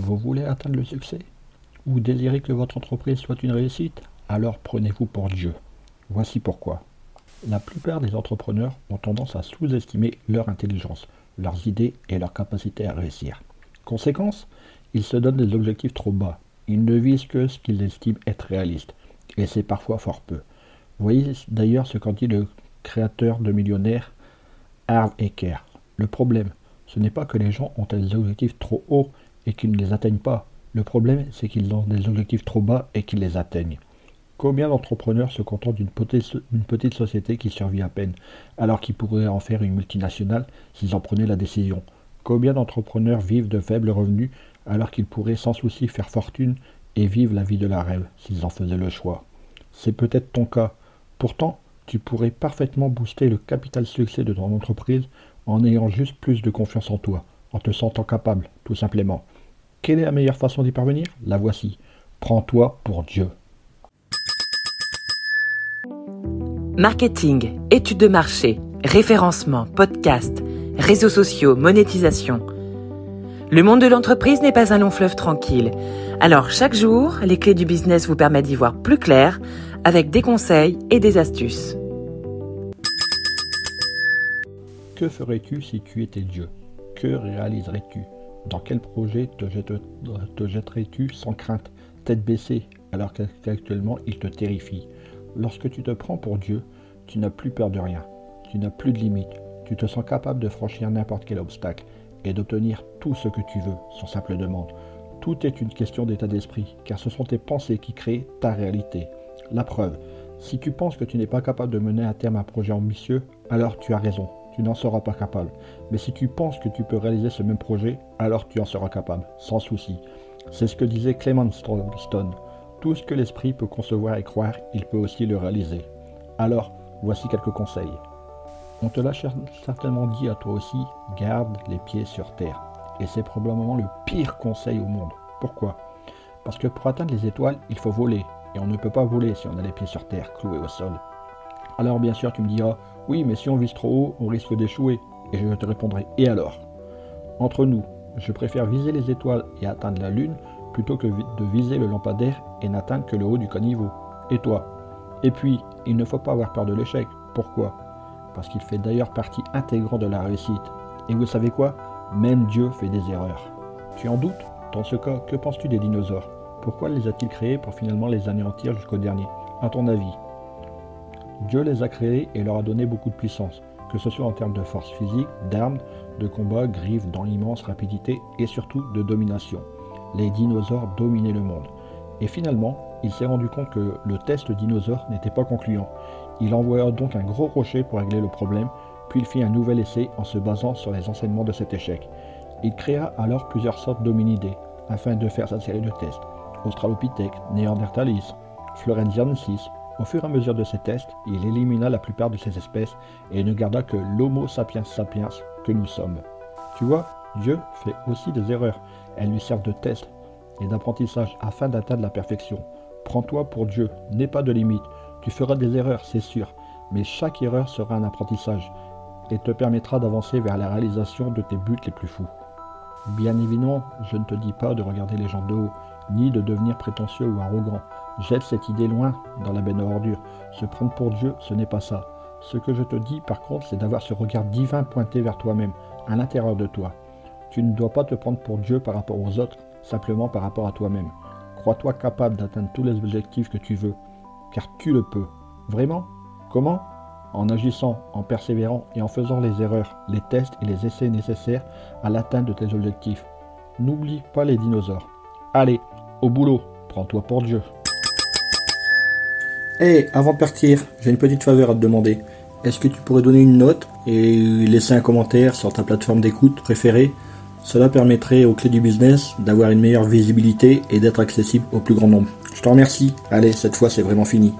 Vous voulez atteindre le succès Ou désirez que votre entreprise soit une réussite? Alors prenez-vous pour Dieu. Voici pourquoi. La plupart des entrepreneurs ont tendance à sous-estimer leur intelligence, leurs idées et leur capacité à réussir. Conséquence, ils se donnent des objectifs trop bas. Ils ne visent que ce qu'ils estiment être réaliste. Et c'est parfois fort peu. Voyez d'ailleurs ce qu'en dit le créateur de millionnaires, Harv Eker. Le problème, ce n'est pas que les gens ont des objectifs trop hauts et qu'ils ne les atteignent pas. Le problème, c'est qu'ils ont des objectifs trop bas et qu'ils les atteignent. Combien d'entrepreneurs se contentent d'une petite, société qui survit à peine, alors qu'ils pourraient en faire une multinationale s'ils en prenaient la décision? Combien d'entrepreneurs vivent de faibles revenus, alors qu'ils pourraient sans souci faire fortune et vivre la vie de la rêve s'ils en faisaient le choix? C'est peut-être ton cas. Pourtant, tu pourrais parfaitement booster le capital succès de ton entreprise en ayant juste plus de confiance en toi, en te sentant capable, tout simplement. Quelle est la meilleure façon d'y parvenir? La voici. Prends-toi pour Dieu. Marketing, études de marché, référencement, podcast, réseaux sociaux, monétisation. Le monde de l'entreprise n'est pas un long fleuve tranquille. Alors chaque jour, les clés du business vous permettent d'y voir plus clair avec des conseils et des astuces. Que ferais-tu si tu étais Dieu? Que réaliserais-tu? Dans quel projet te, jetterais-tu sans crainte, tête baissée, alors qu'actuellement il te terrifie? Lorsque tu te prends pour Dieu, tu n'as plus peur de rien, tu n'as plus de limites, tu te sens capable de franchir n'importe quel obstacle et d'obtenir tout ce que tu veux, sans simple demande. Tout est une question d'état d'esprit, car ce sont tes pensées qui créent ta réalité. La preuve, si tu penses que tu n'es pas capable de mener à terme un projet ambitieux, alors tu as raison, tu n'en seras pas capable. Mais si tu penses que tu peux réaliser ce même projet, alors tu en seras capable, sans souci. C'est ce que disait Clement Stone. Tout ce que l'esprit peut concevoir et croire, il peut aussi le réaliser. Alors, voici quelques conseils. On te l'a certainement dit à toi aussi, garde les pieds sur terre. Et c'est probablement le pire conseil au monde. Pourquoi? Parce que pour atteindre les étoiles, il faut voler. Et on ne peut pas voler si on a les pieds sur terre, cloués au sol. Alors bien sûr, tu me diras, oui, mais si on vise trop haut, on risque d'échouer. Et je te répondrai, et alors? Entre nous, je préfère viser les étoiles et atteindre la Lune plutôt que de viser le lampadaire et n'atteindre que le haut du caniveau. Et toi? Et puis, il ne faut pas avoir peur de l'échec. Pourquoi? Parce qu'il fait d'ailleurs partie intégrante de la réussite. Et vous savez quoi? Même Dieu fait des erreurs. Tu en doutes? Dans ce cas, que penses-tu des dinosaures? Pourquoi les a-t-il créés pour finalement les anéantir jusqu'au dernier? À ton avis? Dieu les a créés et leur a donné beaucoup de puissance, que ce soit en termes de force physique, d'armes, de combat, griffes dans l'immense rapidité et surtout de domination. Les dinosaures dominaient le monde. Et finalement, il s'est rendu compte que le test dinosaure n'était pas concluant. Il envoya donc un gros rocher pour régler le problème, puis il fit un nouvel essai en se basant sur les enseignements de cet échec. Il créa alors plusieurs sortes d'hominidés afin de faire sa série de tests. Australopithèque, Néandertalis, Florenziensis, au fur et à mesure de ces tests, il élimina la plupart de ces espèces et ne garda que l'Homo sapiens sapiens que nous sommes. Tu vois, Dieu fait aussi des erreurs. Elles lui servent de test et d'apprentissage afin d'atteindre la perfection. Prends-toi pour Dieu, n'aie pas de limite. Tu feras des erreurs, c'est sûr, mais chaque erreur sera un apprentissage et te permettra d'avancer vers la réalisation de tes buts les plus fous. Bien évidemment, je ne te dis pas de regarder les gens de haut, ni de devenir prétentieux ou arrogant. Jette cette idée loin dans la benne ordure. Se prendre pour Dieu, ce n'est pas ça. Ce que je te dis par contre, c'est d'avoir ce regard divin pointé vers toi-même, à l'intérieur de toi. Tu ne dois pas te prendre pour Dieu par rapport aux autres, simplement par rapport à toi-même. Crois-toi capable d'atteindre tous les objectifs que tu veux, car tu le peux. Vraiment? Comment? En agissant, en persévérant et en faisant les erreurs, les tests et les essais nécessaires à l'atteinte de tes objectifs. N'oublie pas les dinosaures. Allez, boulot, prends-toi pour Dieu. Hé, avant de partir, j'ai une petite faveur à te demander. Est-ce que tu pourrais donner une note et laisser un commentaire sur ta plateforme d'écoute préférée? Cela permettrait aux clés du business d'avoir une meilleure visibilité et d'être accessible au plus grand nombre. Je te remercie. Allez, cette fois c'est vraiment fini.